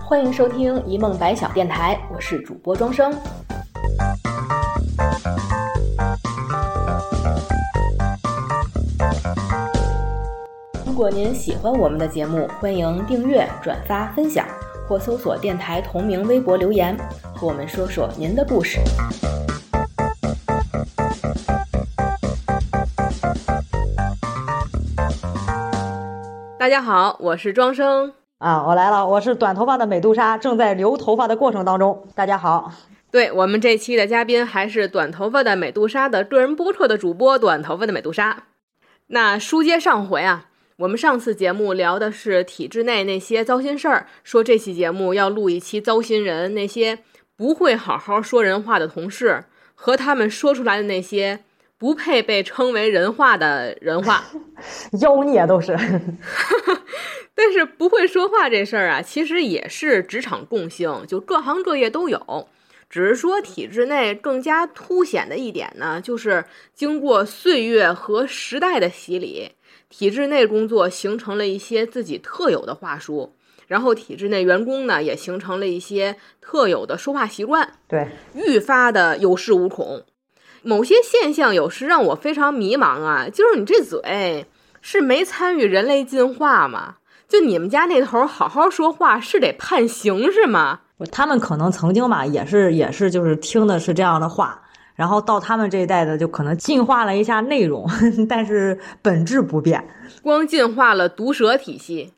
欢迎收听一梦百晓电台，我是主播庄生。如果您喜欢我们的节目，欢迎订阅、转发、分享，或搜索电台同名微博留言，和我们说说您的故事。大家好，我是庄生啊，我来了，我是短头发的美杜莎，正在留头发的过程当中。大家好，对我们这期的嘉宾还是短头发的美杜莎的个人播客的主播，短头发的美杜莎。那书接上回啊，我们上次节目聊的是体制内那些糟心事儿，说这期节目要录一期糟心人，那些不会好好说人话的同事和他们说出来的那些。不配被称为人话的人话，妖孽都是。但是不会说话这事儿啊，其实也是职场共性，就各行各业都有。只是说体制内更加凸显的一点呢，就是经过岁月和时代的洗礼，体制内工作形成了一些自己特有的话术，然后体制内员工呢也形成了一些特有的说话习惯，对，愈发的有恃无恐。某些现象有时让我非常迷茫啊，就是你这嘴是没参与人类进化吗？就你们家那头好好说话是得判刑是吗？他们可能曾经吧，也是也是就是听的是这样的话，然后到他们这一代的就可能进化了一下内容，但是本质不变，光进化了毒舌体系。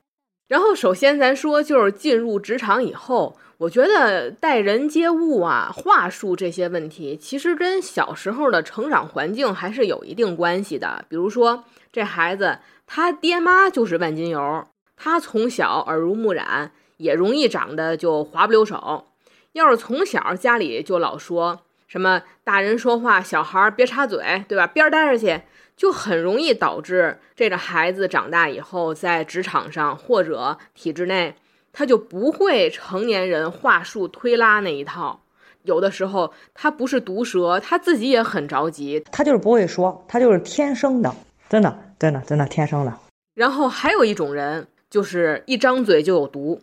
然后首先咱说就是进入职场以后。我觉得待人接物啊、话术这些问题，其实跟小时候的成长环境还是有一定关系的。比如说，这孩子他爹妈就是万金油，他从小耳濡目染，也容易长得就滑不溜手。要是从小家里就老说什么大人说话，小孩别插嘴，对吧？边待着去，就很容易导致这个孩子长大以后在职场上或者体制内。他就不会成年人话术推拉那一套，有的时候他不是毒舌，他自己也很着急，他就是不会说，他就是天生的，真的，真的，真的天生的。然后还有一种人，就是一张嘴就有毒，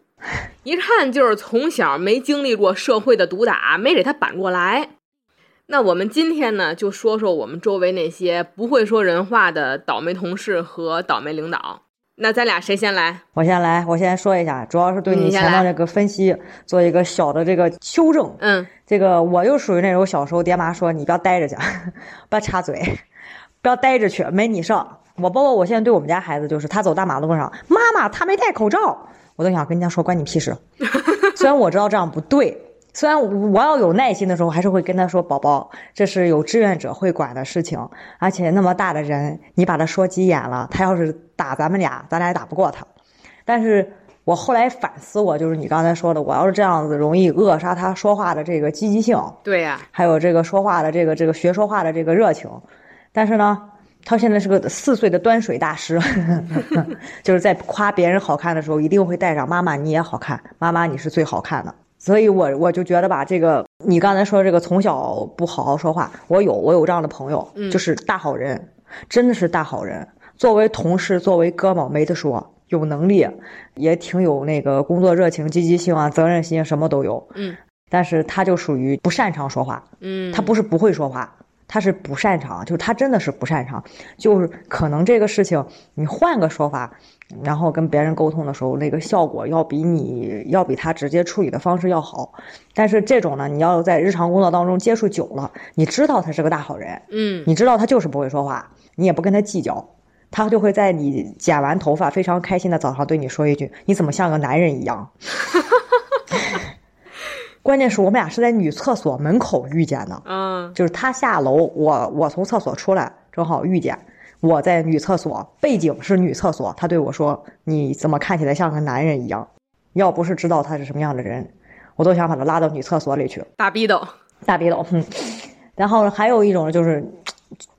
一看就是从小没经历过社会的毒打，没给他扳过来。那我们今天呢，就说说我们周围那些不会说人话的倒霉同事和倒霉领导。那咱俩谁先来？我先来，我先说一下，主要是对你前面这个分析做一个小的这个修正。嗯，这个我就属于那种小时候爹妈说你不要待着去，不要插嘴，不要待着去，没你事。我包括我现在对我们家孩子就是，他走大马路上，妈妈他没戴口罩，我都想跟人家说关你屁事。虽然我知道这样不对。虽然我要有耐心的时候，还是会跟他说：“宝宝，这是有志愿者会管的事情，而且那么大的人，你把他说急眼了，他要是打咱们俩，咱俩也打不过他。”但是我后来反思，我就是你刚才说的，我要是这样子，容易扼杀他说话的这个积极性。对呀，还有这个说话的这个这个学说话的这个热情。但是呢，他现在是个四岁的端水大师，就是在夸别人好看的时候，一定会带上“妈妈你也好看，妈妈你是最好看的”。所以，我我就觉得吧，这个你刚才说这个从小不好好说话，我有我有这样的朋友，就是大好人，真的是大好人。作为同事，作为哥们，没得说，有能力，也挺有那个工作热情、积极性啊，责任心什么都有。嗯，但是他就属于不擅长说话。嗯，他不是不会说话。他是不擅长，就是他真的是不擅长，就是可能这个事情你换个说法，然后跟别人沟通的时候，那个效果要比你要比他直接处理的方式要好。但是这种呢，你要在日常工作当中接触久了，你知道他是个大好人，嗯，你知道他就是不会说话，你也不跟他计较，他就会在你剪完头发非常开心的早上对你说一句：“你怎么像个男人一样？” 关键是我们俩是在女厕所门口遇见的，嗯，就是他下楼，我我从厕所出来，正好遇见，我在女厕所，背景是女厕所，他对我说：“你怎么看起来像个男人一样？”要不是知道他是什么样的人，我都想把他拉到女厕所里去。大逼斗，大逼斗，哼。然后还有一种就是。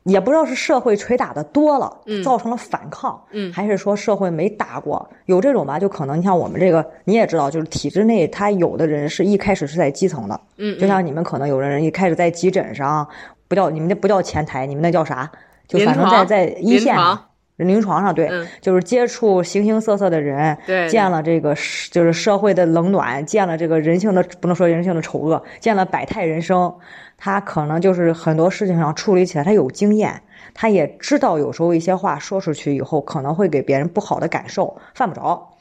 也不知道是社会捶打的多了，造成了反抗，还是说社会没打过？有这种吧，就可能你像我们这个，你也知道，就是体制内，他有的人是一开始是在基层的，嗯，就像你们可能有的人一开始在急诊上，不叫你们那不叫前台，你们那叫啥？就反正在在一线，临床上对，嗯就是接触形形色色的人，见了这个是就是社会的冷暖，见了这个人性的不能说人性的丑恶，见了百态人生，他可能就是很多事情上处理起来他有经验，他也知道有时候一些话说出去以后可能会给别人不好的感受，犯不着。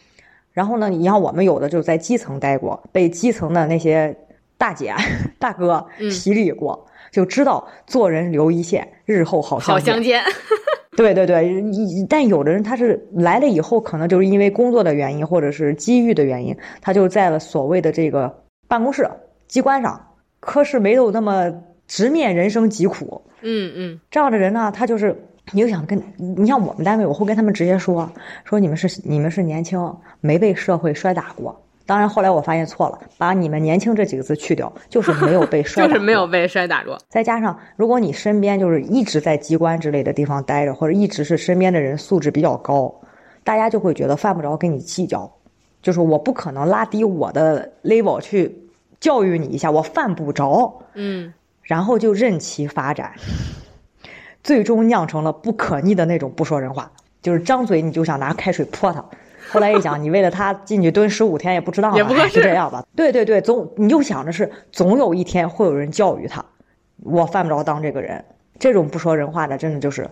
然后呢，你像我们有的就是在基层待过，被基层的那些大姐 大哥嗯洗礼过，就知道做人留一线，日后好相见。好相见。对对对，一但有的人他是来了以后，可能就是因为工作的原因，或者是机遇的原因，他就在了所谓的这个办公室、机关上，可是没有那么直面人生疾苦。嗯嗯这样的人呢，他就是你就想跟你像我们单位，我会跟他们直接说说你们是你们是年轻，没被社会摔打过。当然后来我发现错了，把你们年轻这几个字去掉，就是没有被 摔就，是没有被摔打过。再加上，如果你身边就是一直在机关之类的地方待着，或者一直是身边的人素质比较高，大家就会觉得犯不着跟你计较，就是我不可能拉低我的 level 去教育你一下，我犯不着，嗯然后就任其发展，最终酿成了不可逆的那种不说人话，就是张嘴你就想拿开水泼他。后来一想，你为了他进去蹲十五天也不值当了，哎也不合适就这样吧。对对对，总你就想着是总有一天会有人教育他，我犯不着当这个人。这种不说人话的，真的就是，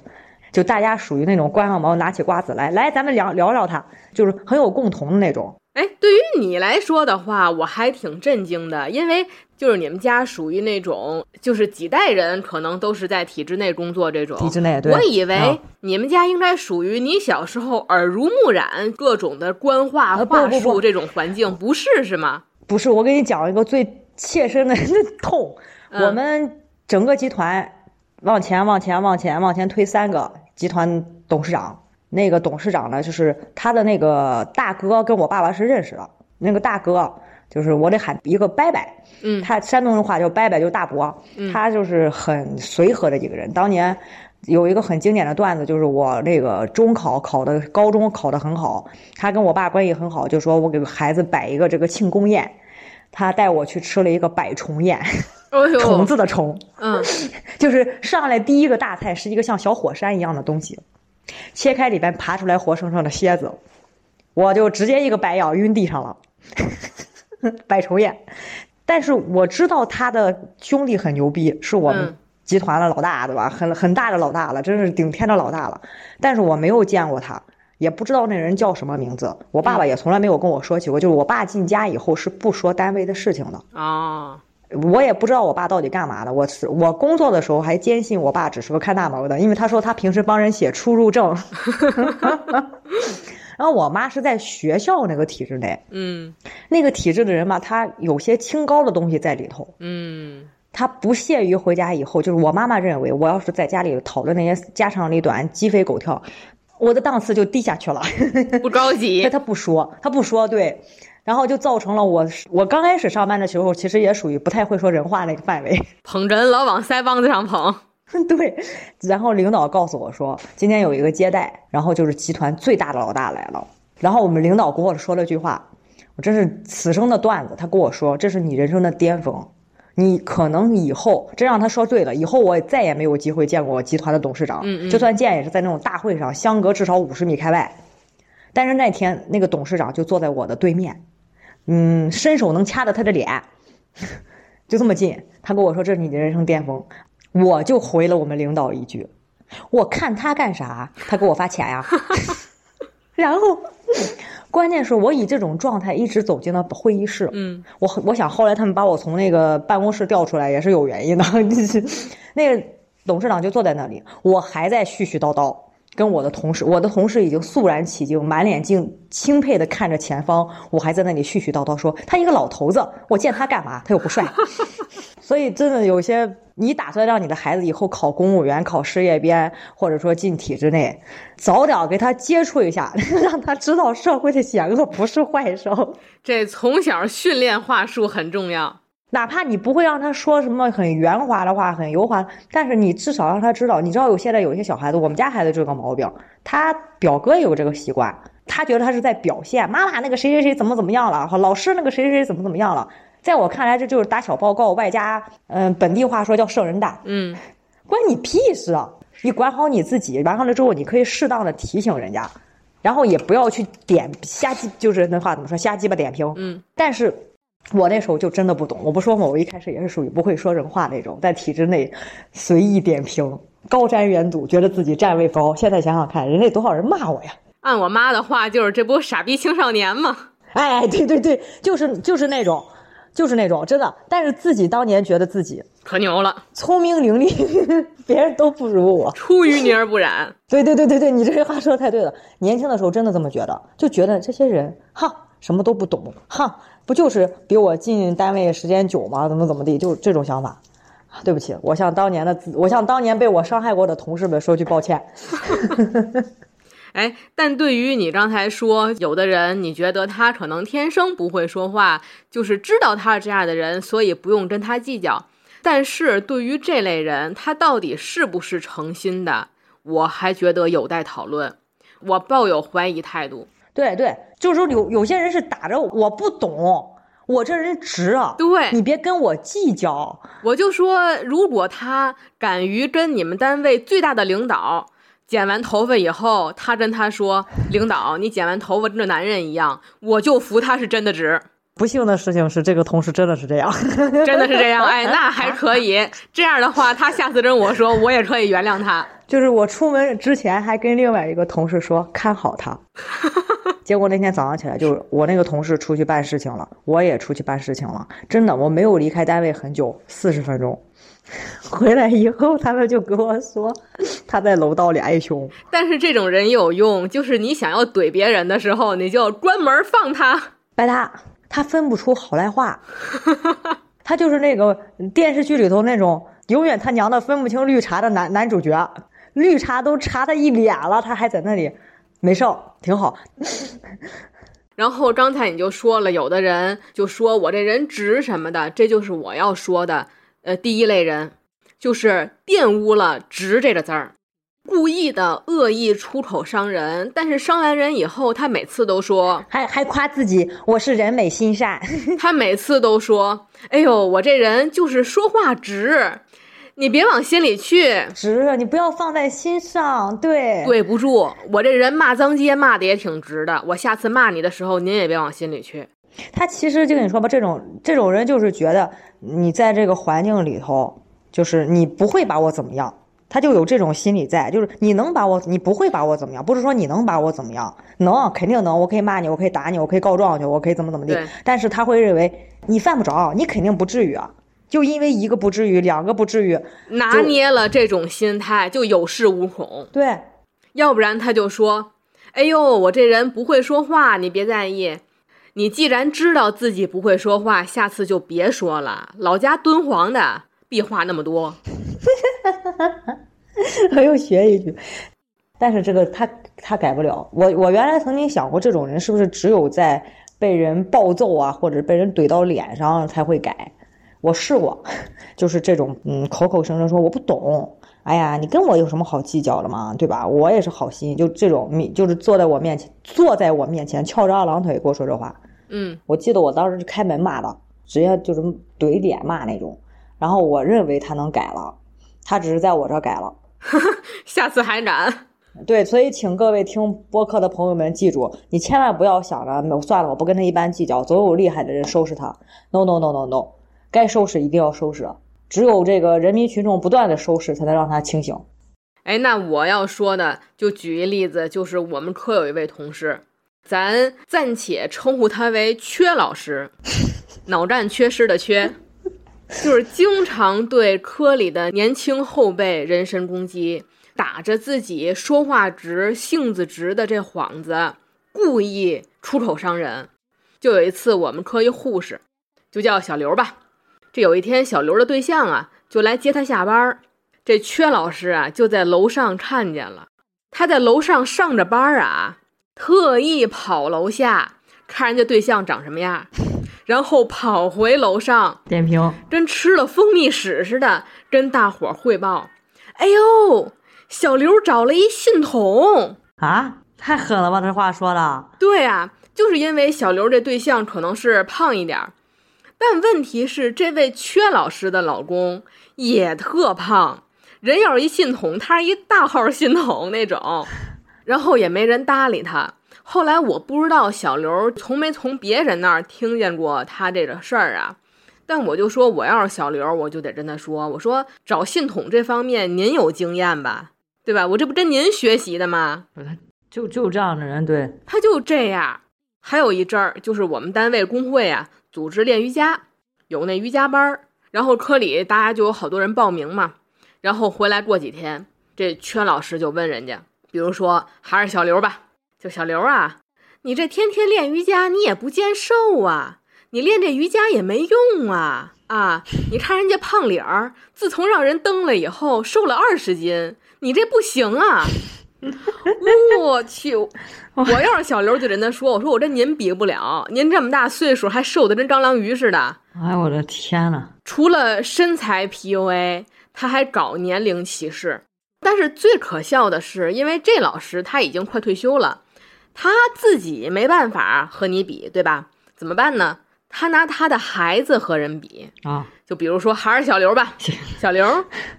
就大家属于那种关上门拿起瓜子来，来咱们聊聊聊他，就是很有共同的那种。哎，对于你来说的话，我还挺震惊的，因为就是你们家属于那种，就是几代人可能都是在体制内工作这种。体制内对我以为嗯你们家应该属于你小时候耳濡目染各种的官话话术这种环境，不是是吗？不是，我给你讲一个最切身的 痛。嗯我们整个集团往前、往前、往前、往前推三个集团董事长。那个董事长呢，就是他的那个大哥跟我爸爸是认识的。那个大哥就是我得喊一个伯伯，嗯他山东人话叫伯伯，就是大伯。他就是很随和的一个人。当年有一个很经典的段子，就是我那个中考考的，高中考的很好，他跟我爸关系很好，就说我给孩子摆一个这个庆功宴，他带我去吃了一个百虫宴，哎，虫子的虫，嗯，就是上来第一个大菜是一个像小火山一样的东西，切开里边爬出来活生生的蝎子，我就直接一个白眼晕地上了，百虫宴。但是我知道他的兄弟很牛逼，是我们嗯集团的老大，对吧？很很大的老大了，真是顶天的老大了。但是我没有见过他，也不知道那人叫什么名字。我爸爸也从来没有跟我说起过，就是我爸进家以后是不说单位的事情的。哦，我也不知道我爸到底干嘛的。我是我工作的时候还坚信我爸只是个看大门的，因为他说他平时帮人写出入证。然后我妈是在学校那个体制内，嗯那个体制的人吧，他有些清高的东西在里头。嗯他不屑于回家以后，就是我妈妈认为，我要是在家里讨论那些家长里短、鸡飞狗跳，我的档次就低下去了。不着但急，他不说，他不说，对，然后就造成了我我刚开始上班的时候，其实也属于不太会说人话那个范围。捧人老往腮帮子上捧。对，然后领导告诉我说，今天有一个接待，然后就是集团最大的老大来了。然后我们领导跟我说了句话，我真是此生的段子。他跟我说，这是你人生的巅峰，你可能以后真让他说对了，以后我再也没有机会见过我集团的董事长，嗯嗯就算见也是在那种大会上，相隔至少五十米开外。但是那天那个董事长就坐在我的对面，嗯，伸手能掐着他的脸，就这么近。他跟我说：“这是你的人生巅峰。”我就回了我们领导一句：“我看他干啥？他给我发钱呀。”然后，关键是我以这种状态一直走进了会议室。嗯我我想后来他们把我从那个办公室调出来也是有原因的，那个董事长就坐在那里，我还在絮絮叨叨跟我的同事，我的同事已经肃然起敬，满脸敬钦佩的看着前方，我还在那里絮絮叨叨说他一个老头子，我见他干嘛？他又不帅。所以真的有些，你打算让你的孩子以后考公务员、考事业编，或者说进体制内，早点给他接触一下，让他知道社会的险恶不是坏事。这从小训练话术很重要。哪怕你不会让他说什么很圆滑的话、很油滑，但是你至少让他知道，你知道有现在有一些小孩子，我们家孩子就有个毛病，他表哥也有这个习惯，他觉得他是在表现妈妈那个谁谁谁怎么怎么样了，和老师那个谁谁谁怎么怎么样了，在我看来这就是打小报告，外加嗯、本地话说叫圣人蛋，嗯，关你屁事啊！你管好你自己，完了之后你可以适当的提醒人家，然后也不要去点瞎鸡，就是那话怎么说，瞎鸡巴点评。嗯，但是。我那时候就真的不懂，我不说嘛，我一开始也是属于不会说人话那种，在体制内随意点评，高瞻远瞩，觉得自己站位高。现在想想看，人家多少人骂我呀？按我妈的话，就是这不傻逼青少年吗？哎，对对对，就是就是那种，就是那种，真的。但是自己当年觉得自己可牛了，聪明伶俐，别人都不如我，出淤泥而不染。对对对对对，你这句话说的太对了。年轻的时候真的这么觉得，就觉得这些人哈什么都不懂，哈。不就是比我进单位时间久吗？怎么怎么地？就这种想法。对不起，我向当年的我向当年被我伤害过的同事们说句抱歉。哎，但对于你刚才说，有的人你觉得他可能天生不会说话，就是知道他是这样的人，所以不用跟他计较。但是对于这类人，他到底是不是诚心的，我还觉得有待讨论。我抱有怀疑态度。对对，就是说有有些人是打着我不懂，我这人直啊，对你别跟我计较。我就说，如果他敢于跟你们单位最大的领导剪完头发以后，他跟他说：“领导，你剪完头发跟这男人一样。”我就服他是真的直。不幸的事情是，这个同事真的是这样，真的是这样。哎，那还可以。这样的话，他下次跟我说，我也可以原谅他。就是我出门之前还跟另外一个同事说看好他。结果那天早上起来，就是我那个同事出去办事情了，我也出去办事情了。真的，我没有离开单位很久，四十分钟。回来以后，他们就跟我说他在楼道里挨凶。但是这种人有用，就是你想要怼别人的时候，你就关门放他。白搭，他分不出好赖话。他就是那个电视剧里头那种永远他娘的分不清绿茶的男男主角，绿茶都茶他一脸了，他还在那里。没事，挺好。然后刚才你就说了，有的人就说我这人直什么的，这就是我要说的。呃，第一类人就是玷污了“直”这个字儿，故意的恶意出口伤人。但是伤完人以后，他每次都说，还还夸自己我是人美心善。他每次都说，哎呦，我这人就是说话直。你别往心里去，直，你不要放在心上。对，对不住，我这人骂脏街骂的也挺直的。我下次骂你的时候，您也别往心里去。他其实就跟你说吧，这种这种人就是觉得你在这个环境里头，就是你不会把我怎么样，他就有这种心理在，就是你能把我，你不会把我怎么样，不是说你能把我怎么样，能，肯定能，我可以骂你，我可以打你，我可以告状去，我可以怎么怎么地。但是他会认为你犯不着，你肯定不至于啊。就因为一个不至于，两个不至于，拿捏了这种心态就有恃无恐。对，要不然他就说：“哎呦，我这人不会说话，你别在意。你既然知道自己不会说话，下次就别说了。老家敦煌的，壁画那么多。”我又学一句，但是这个他他改不了。我我原来曾经想过，这种人是不是只有在被人暴揍啊，或者被人怼到脸上才会改？我试过，就是这种，嗯，口口声声说我不懂，哎呀，你跟我有什么好计较的嘛，对吧？我也是好心，就这种你，就是坐在我面前，坐在我面前翘着二郎腿跟我说这话。嗯，我记得我当时是开门骂的，直接就是怼脸骂那种。然后我认为他能改了，他只是在我这改了，下次还敢？对，所以请各位听播客的朋友们记住，你千万不要想着算了，我不跟他一般计较，总有厉害的人收拾他。No no no no no。该收拾一定要收拾，只有这个人民群众不断的收拾，才能让他清醒。哎，那我要说的，就举一例子，就是我们科有一位同事，咱暂且称呼他为缺老师，脑干缺失的缺，就是经常对科里的年轻后辈人身攻击，打着自己说话直、性子直的这幌子，故意出口伤人。就有一次，我们科一护士，就叫小刘吧。这有一天，小刘的对象啊，就来接他下班这缺老师啊，就在楼上看见了。他在楼上上着班啊，特意跑楼下看人家对象长什么样，然后跑回楼上点评，跟吃了蜂蜜屎似的，跟大伙汇报。哎呦，小刘找了一信筒啊！太狠了吧，这话说的。对啊，就是因为小刘这对象可能是胖一点。但问题是，这位缺老师的老公也特胖，人要是一信筒，他是一大号信筒那种，然后也没人搭理他。后来我不知道小刘从没从别人那儿听见过他这个事儿啊，但我就说我要是小刘，我就得跟他说，我说找信统这方面您有经验吧，对吧？我这不跟您学习的吗？他就就这样的人，对，他就这样。还有一阵儿，就是我们单位工会啊，组织练瑜伽，有那瑜伽班儿，然后科里大家就有好多人报名嘛，然后回来过几天，这缺老师就问人家，比如说还是小刘吧。就小刘啊，你这天天练瑜伽，你也不见瘦啊！你练这瑜伽也没用啊！啊，你看人家胖脸儿，自从让人蹬了以后，瘦了二十斤，你这不行啊！我去，我要是小刘，就跟他说：“我说我这您比不了，您这么大岁数还瘦的跟蟑螂鱼似的。”哎，我的天呐，除了身材 PUA，他还搞年龄歧视。但是最可笑的是，因为这老师他已经快退休了。他自己没办法和你比，对吧？怎么办呢？他拿他的孩子和人比啊，就比如说还是小刘吧，小刘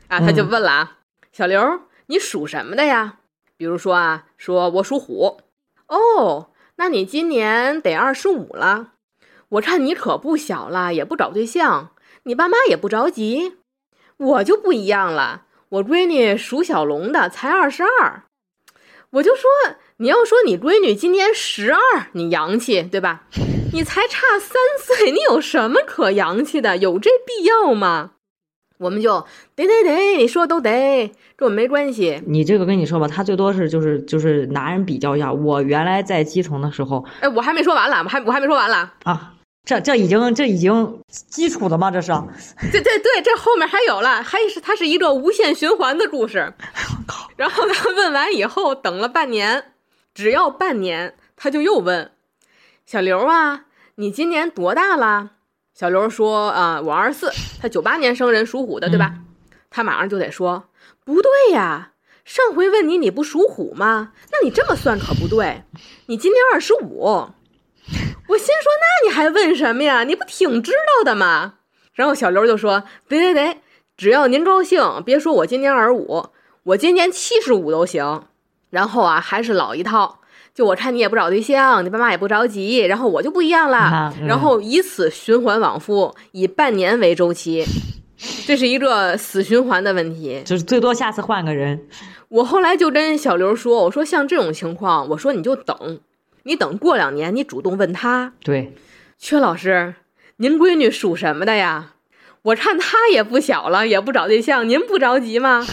啊，他就问了啊，小刘，你属什么的呀？比如说啊，说我属虎，哦，那你今年得二十五了，我看你可不小了，也不找对象，你爸妈也不着急，我就不一样了，我闺女属小龙的，才二十二，我就说。你要说你闺女今年十二，你洋气对吧？你才差三岁，你有什么可洋气的？有这必要吗？我们就得得得，你说都得，跟我没关系。你这个跟你说吧，他最多是就是就是拿人比较一下。我原来在基层的时候，哎，我还没说完了，我还我还没说完了啊。这这已经这已经基础的吗？这是？对对对，这后面还有了，还是它是一个无限循环的故事。我靠！然后他问完以后，等了半年。只要半年，他就又问小刘啊，你今年多大了？小刘说啊，我二十四。他九八年生人，属虎的，对吧？他马上就得说不对呀，上回问你你不属虎吗？那你这么算可不对，你今年二十五。我心说，那你还问什么呀？你不挺知道的吗？然后小刘就说得得得，只要您高兴，别说我今年二十五，我今年七十五都行。然后啊，还是老一套，就我看你也不找对象，你爸妈也不着急，然后我就不一样了，然后以此循环往复，以半年为周期，这是一个死循环的问题，就是最多下次换个人。我后来就跟小刘说，我说像这种情况，我说你就等，你等过两年，你主动问他。对，薛老师，您闺女属什么的呀？我看她也不小了，也不找对象，您不着急吗？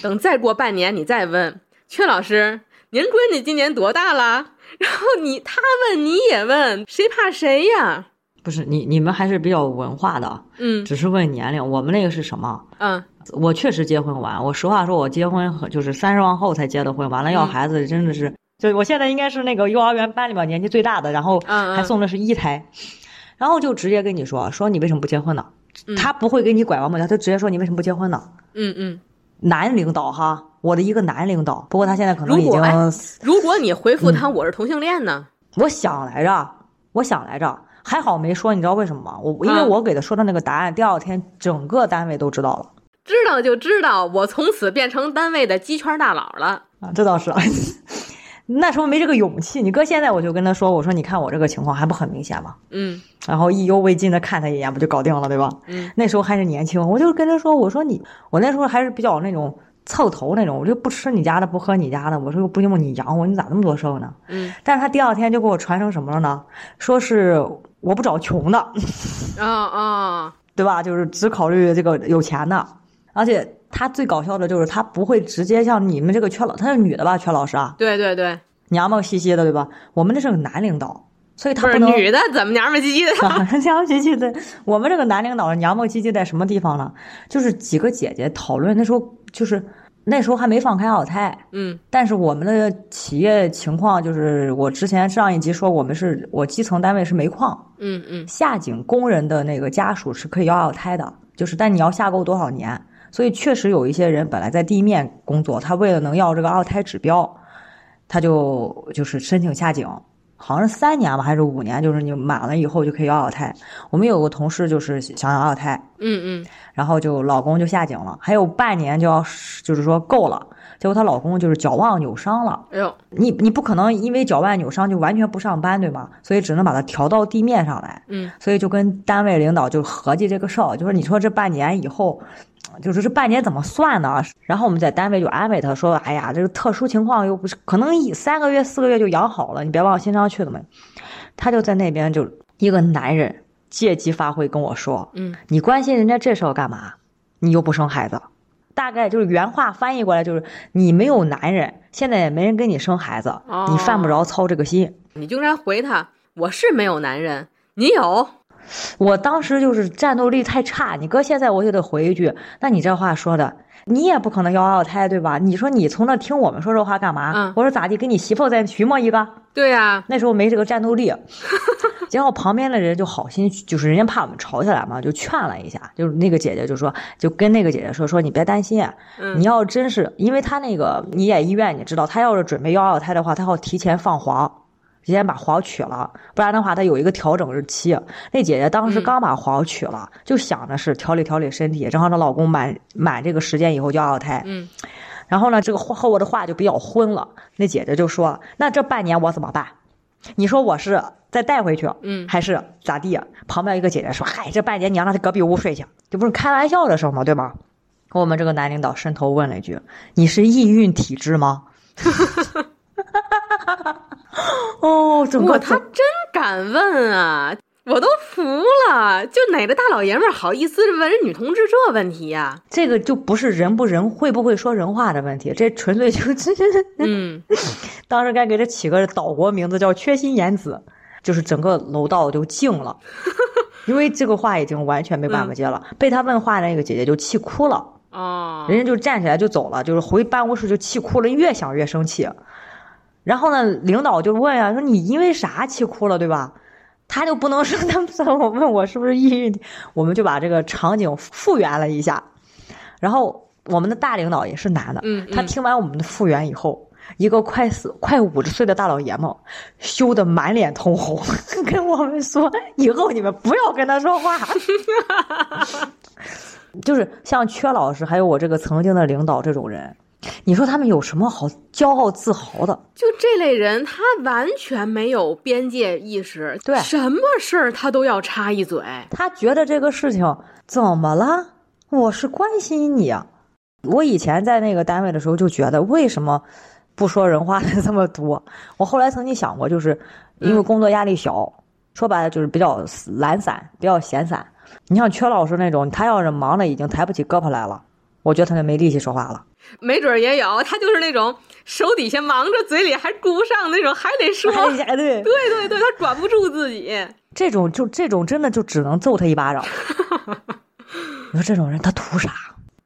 等再过半年，你再问阙老师，您闺女今年多大了？然后你他问你也问，谁怕谁呀？不是你你们还是比较文化的，嗯，只是问年龄。我们那个是什么？嗯，我确实结婚晚。我实话说，我结婚就是三十往后才结的婚。完了要孩子，真的是，就我现在应该是那个幼儿园班里面年纪最大的，然后还送的是一胎，然后就直接跟你说说你为什么不结婚呢？他不会给你拐弯抹角，他直接说你为什么不结婚呢？嗯嗯。男领导哈，我的一个男领导，不过他现在可能已经。如果你回复他我是同性恋呢？我想来着，我想来着，还好没说，你知道为什么吗？我因为我给他说的那个答案，第二天整个单位都知道了。知道就知道，我从此变成单位的鸡圈大佬了啊！这倒是，那时候没这个勇气。你搁现在，我就跟他说，我说你看我这个情况还不很明显吗？嗯。然后意犹未尽的看他一眼，不就搞定了，对吧？嗯，那时候还是年轻，我就跟他说：“我说你，我那时候还是比较那种凑头那种，我就不吃你家的，不喝你家的。我说不行你养我，你咋那么多事儿呢？”嗯，但是他第二天就给我传成什么了呢？说是我不找穷的，啊啊，对吧？就是只考虑这个有钱的，而且他最搞笑的就是他不会直接像你们这个缺老，他是女的吧？缺老师啊？对对对，娘们兮兮的，对吧？我们这是个男领导。所以他不能女的怎么娘们唧唧的？娘们唧唧的。我们这个男领导娘们唧唧在什么地方呢？就是几个姐姐讨论，那时候就是那时候还没放开二胎。嗯。但是我们的企业情况就是，我之前上一集说我们是我基层单位是煤矿。嗯嗯。下井工人的那个家属是可以要二胎的，就是但你要下够多少年。所以确实有一些人本来在地面工作，他为了能要这个二胎指标，他就就是申请下井。好像是三年吧，还是五年？就是你满了以后就可以要二胎。我们有个同事就是想要二胎，嗯嗯，然后就老公就下井了，还有半年就要就是说够了，结果她老公就是脚腕扭伤了。哎呦，你你不可能因为脚腕扭伤就完全不上班，对吗？所以只能把他调到地面上来。嗯，所以就跟单位领导就合计这个事儿，就说你说这半年以后，就是这半年怎么算呢？然后我们在单位就安慰他说：“哎呀，这个特殊情况又不是可能一三个月四个月就养好了，你别往心上去了嘛。”他就在那边就一个男人借机发挥跟我说：“嗯，你关心人家这事儿干嘛？你又不生孩子。”大概就是原话翻译过来就是你没有男人，现在也没人跟你生孩子，哦你犯不着操这个心。你就应该回他，我是没有男人，你有。我当时就是战斗力太差，你搁现在我就得回一句，那你这话说的，你也不可能要二胎对吧？你说你从那听我们说这话干嘛？嗯我说咋地，跟你媳妇再寻摸一个？对呀、那时候没这个战斗力，结果旁边的人就好心，就是人家怕我们吵起来嘛，就劝了一下，就是那个姐姐就说，就跟那个姐姐说说你别担心，嗯你要真是因为她那个你也医院你知道，她要是准备要二胎的话，她要提前放黄。提前把黄取了，不然的话，她有一个调整日期。那姐姐当时嗯刚把黄取了，就想着是调理调理身体，正好她老公满满这个时间以后就要二胎。嗯，然后呢，这个话和我的话就比较昏了。那姐姐就说：“那这半年我怎么办？你说我是再带回去，嗯还是咋地？”旁边一个姐姐说：“嗨，这半年你让他隔壁屋睡去，这不是开玩笑的事吗？对吗？”我们这个男领导伸头问了一句：“你是易孕体质吗？” 哦，整哇，个他真敢问啊！我都服了，就哪个大老爷们儿好意思问人女同志这问题呀、这个就不是人不人会不会说人话的问题，这纯粹就是嗯，当时该给他起个岛国名字叫缺心眼子，就是整个楼道就静了，因为这个话已经完全没办法接了。被他问话那个姐姐就气哭了，哦，人家就站起来就走了，就是回办公室就气哭了，越想越生气。然后呢，领导就问啊，说你因为啥气哭了，对吧？他就不能说 他们我问我是不是抑郁，我们就把这个场景复原了一下。然后我们的大领导也是男的，嗯嗯他听完我们的复原以后，一个快死快五十岁的大老爷们，羞得满脸通红，跟我们说以后你们不要跟他说话。就是像缺老师，还有我这个曾经的领导这种人，你说他们有什么好骄傲自豪的？就这类人，他完全没有边界意识，对什么事儿他都要插一嘴。他觉得这个事情怎么了？我是关心你啊。我以前在那个单位的时候就觉得，为什么不说人话的 这么多？我后来曾经想过，就是因为工作压力小，说白了就是比较懒散，比较闲散。你像缺老师那种，他要是忙的已经抬不起胳膊来了，我觉得他就没力气说话了。没准儿也有，他就是那种手底下忙着，嘴里还顾不上那种，还得说。哎呀，对，对对对，他管不住自己。这种就这种真的就只能揍他一巴掌。你说这种人他图啥？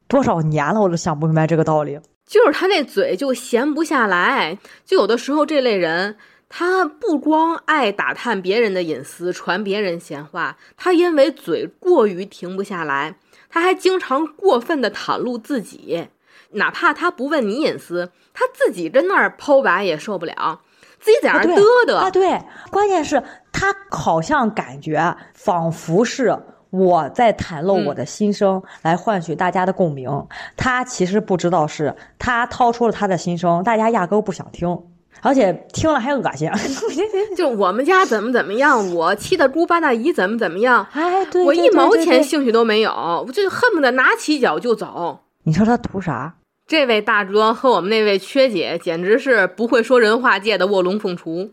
多少年了，我都想不明白这个道理。就是他那嘴就闲不下来，就有的时候这类人，他不光爱打探别人的隐私，传别人闲话，他因为嘴过于停不下来，他还经常过分的袒露自己，哪怕他不问你隐私，他自己跟那儿剖白也受不了，自己在那儿嘚嘚。啊，对，关键是他好像感觉仿佛是我在袒露我的心声，来换取大家的共鸣。他其实不知道是他掏出了他的心声，大家压根儿不想听，而且听了还恶心。就我们家怎么怎么样，我七大姑八大姨怎么怎么样，哎，对，我对一毛钱。兴趣都没有，我就恨不得拿起脚就走。你说他图啥？这位大哥和我们那位缺姐简直是不会说人话界的卧龙凤雏。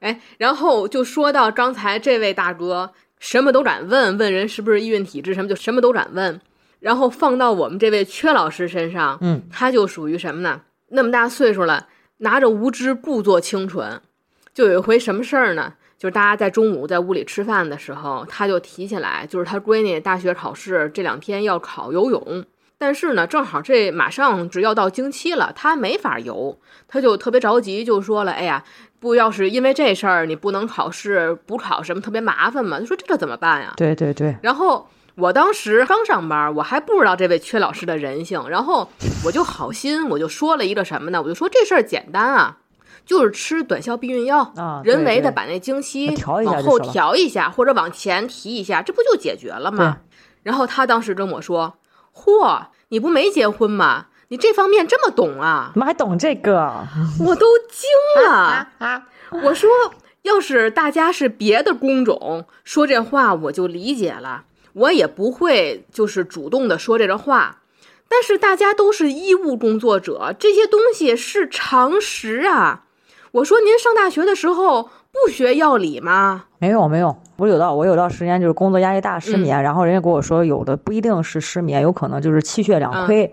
哎，然后就说到刚才这位大哥什么都敢问，问人是不是易孕体质什么就什么都敢问，然后放到我们这位缺老师身上，嗯，他就属于什么呢？那么大岁数了，拿着无知故作清纯。就有一回什么事儿呢？就是大家在中午在屋里吃饭的时候，他就提起来，就是他闺女大学考试这两天要考游泳，但是呢，正好这马上只要到经期了，他没法游，他就特别着急，就说了：“哎呀，不要是因为这事儿你不能考试，补考什么特别麻烦嘛？”就说这个怎么办呀？对对对，然后我当时刚上班，我还不知道这位缺老师的人性，然后我就好心，我就说了一个什么呢？我就说这事儿简单啊，就是吃短效避孕药，啊人为的把那经期调一下往后调一下，或者往前提一下，这不就解决了吗？然后他当时跟我说：“嚯，你不没结婚吗？你这方面这么懂啊？怎么还懂这个？我都惊了啊。我说，要是大家是别的工种说这话，我就理解了，我也不会就是主动的说这个话。但是大家都是医务工作者，这些东西是常识啊。我说，您上大学的时候不学药理吗？没有没有，我有道我有段时间就是工作压力大失眠，然后人家跟我说，有的不一定是失眠，有可能就是气血两亏。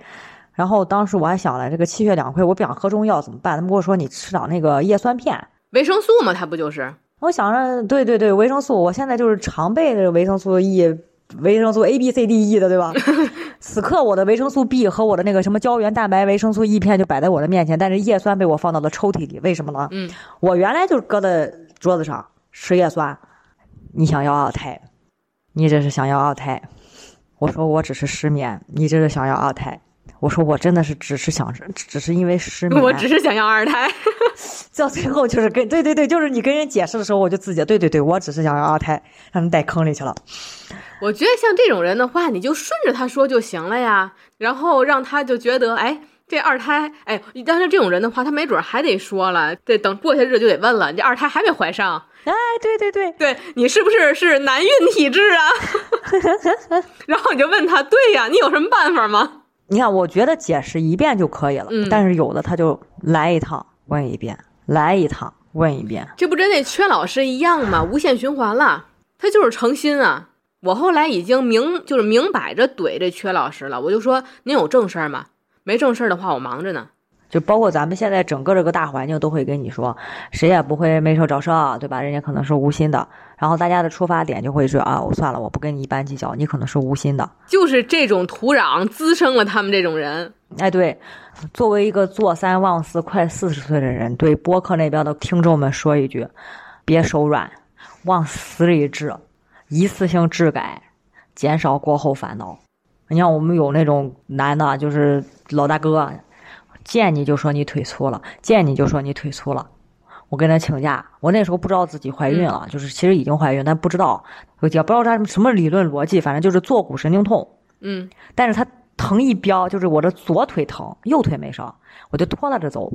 然后当时我还想了，这个气血两亏，我不想喝中药怎么办？他们跟我说，你吃点那个叶酸片，维生素嘛，它不就是？我想着，对对对，维生素，我现在就是常备的维生素 E。维生素 A B C D E 的，对吧？此刻我的维生素 B 和我的那个什么胶原蛋白维生素 E 片就摆在我的面前，但是叶酸被我放到了抽屉里，为什么呢？嗯，我原来就搁在桌子上吃叶酸。你想要二胎？你这是想要二胎？我说我只是失眠，你这是想要二胎？我说我真的是只是想，只是因为失眠。我只是想要二胎。到最后就是跟对对对，就是你跟人解释的时候，我就自己对对对，我只是想要二胎，让人带坑里去了。我觉得像这种人的话，你就顺着他说就行了呀，然后让他就觉得，哎，这二胎，哎，但是这种人的话，他没准还得说了，对，等过些日子就得问了，你这二胎还没怀上？哎，对对对，对你是不是是难孕体质啊？然后你就问他，对呀，你有什么办法吗？你看，我觉得解释一遍就可以了，但是有的他就来一趟问一遍，来一趟问一遍，这不跟那缺老师一样吗？无限循环了，他就是诚心啊。我后来已经明就是明摆着怼这缺老师了，我就说您有正事儿吗？没正事儿的话，我忙着呢。就包括咱们现在整个这个大环境都会跟你说，谁也不会没事找事儿，对吧？人家可能是无心的，然后大家的出发点就会是啊，我算了，我不跟你一般计较，你可能是无心的。就是这种土壤滋生了他们这种人。哎，对，作为一个坐三望四快四十岁的人，对播客那边的听众们说一句：别手软，往死里治，一次性治改，减少过后烦恼。你像我们有那种男的，就是老大哥。见你就说你腿粗了，见你就说你腿粗了。我跟他请假，我那时候不知道自己怀孕了，就是其实已经怀孕，但不知道，也不知道他什么理论逻辑，反正就是坐骨神经痛。嗯，但是他疼一飙，就是我的左腿疼，右腿没伤，我就拖拉着走。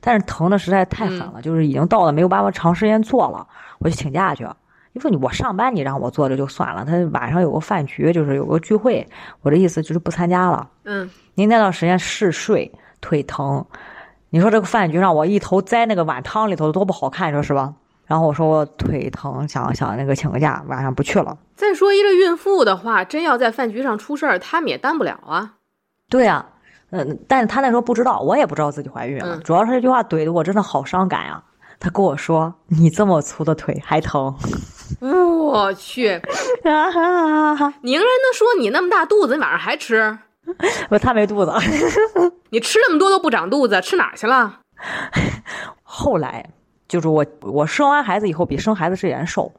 但是疼的实在太狠了，就是已经到了没有办法长时间坐了，我就请假去。你说你我上班你让我坐着就算了，他晚上有个饭局，就是有个聚会，我的意思就是不参加了。嗯，您那段时间嗜睡。腿疼，你说这个饭局上我一头栽那个碗汤里头多不好看，你说是吧？然后我说我腿疼，想想那个请个假，晚上不去了。再说一个孕妇的话，真要在饭局上出事儿，他们也担不了啊。对呀，嗯，但是他那时候不知道，我也不知道自己怀孕了。主要是这句话怼的我真的好伤感呀。他跟我说：“你这么粗的腿还疼？” 我去，你应该能说你那么大肚子，你晚上还吃？我他没肚子，你吃那么多都不长肚子，吃哪去了？后来就是我，我生完孩子以后比生孩子之前瘦，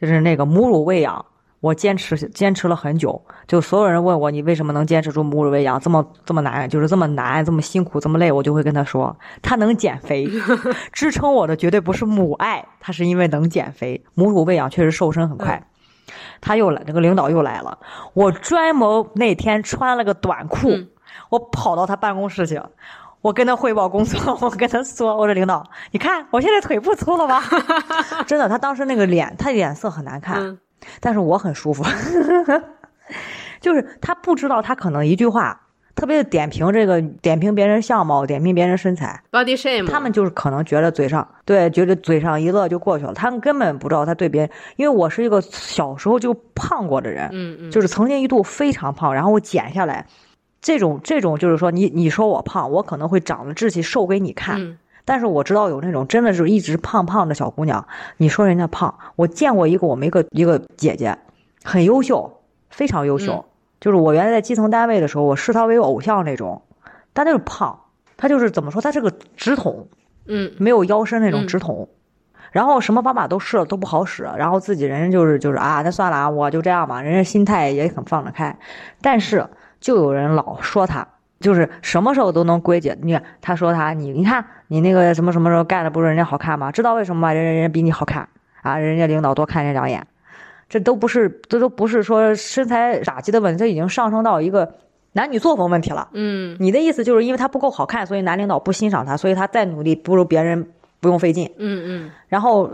就是那个母乳喂养，我坚持坚持了很久。就所有人问我，你为什么能坚持住母乳喂养这么这么难，就是这么难，这么辛苦，这么累，我就会跟他说，他能减肥，支撑我的绝对不是母爱，他是因为能减肥。母乳喂养确实瘦身很快。他又来，这个领导又来了。我专门那天穿了个短裤，我跑到他办公室去，我跟他汇报工作。我跟他说：“我说领导，你看我现在腿不粗了吧？” 真的，他当时那个脸，他脸色很难看，但是我很舒服。就是他不知道，他可能一句话。特别点评这个，点评别人相貌，点评别人身材，body shame。他们就是可能觉得嘴上对，觉得嘴上一乐就过去了。他们根本不知道他对别人，因为我是一个小时候就胖过的人，嗯嗯，就是曾经一度非常胖，然后我减下来。这种这种就是说，你你说我胖，我可能会长了志气瘦给你看。但是我知道有那种真的是一直胖胖的小姑娘，你说人家胖，我见过一个我们一个一个姐姐，很优秀，非常优秀。就是我原来在基层单位的时候，我视他为偶像那种，但就是胖，他就是怎么说，他是个直筒，嗯，没有腰身那种直筒，然后什么方法都试了都不好使，然后自己人就是就是啊，那算了啊，我就这样吧，人家心态也很放得开，但是就有人老说他，就是什么时候都能归结，你看他说他你你看你那个什么什么时候干的不是人家好看吗？知道为什么吗？人人人比你好看啊，人家领导多看人两眼。这都不是，这都不是说身材打击的问题，这已经上升到一个男女作风问题了。嗯你的意思就是因为他不够好看，所以男领导不欣赏他，所以他再努力不如别人不用费劲。嗯嗯然后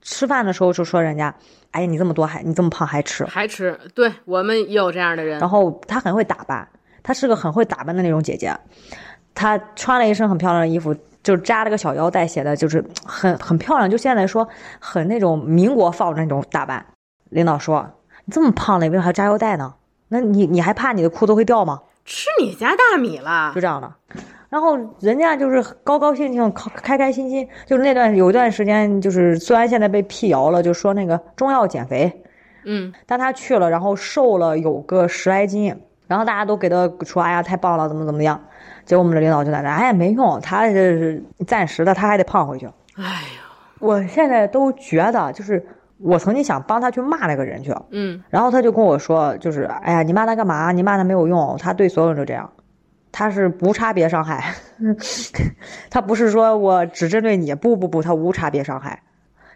吃饭的时候就说人家，哎呀你这么多还你这么胖还吃嗯，，还吃，对我们也有这样的人然。后她很会打扮，她是个很会打扮的那种姐姐，她穿了一身很漂亮的衣服，就扎了个小腰带，显得就是很很漂亮。就现在说很那种民国范儿的那种打扮。领导说你这么胖了，你为啥还扎腰带呢？那你你还怕你的裤子会掉吗？吃你家大米了就，这样的。然后人家就是高高兴兴、开开开心心，就是那段有一段时间，就是虽然现在被辟谣了，就说那个中药减肥，嗯但他去了，然后瘦了有个十来斤，然后大家都给他说：“哎呀，太棒了，怎么怎么样。”结果我们的领导就在那，哎呀，没用，他这是暂时的，他还得胖回去。哎呀，我现在都觉得，就是我曾经想帮他去骂那个人去，嗯然后他就跟我说，就是哎呀，你骂他干嘛？你骂他没有用，他对所有人都这样，他是无差别伤害，他不是说我只针对你，不不不，他无差别伤害，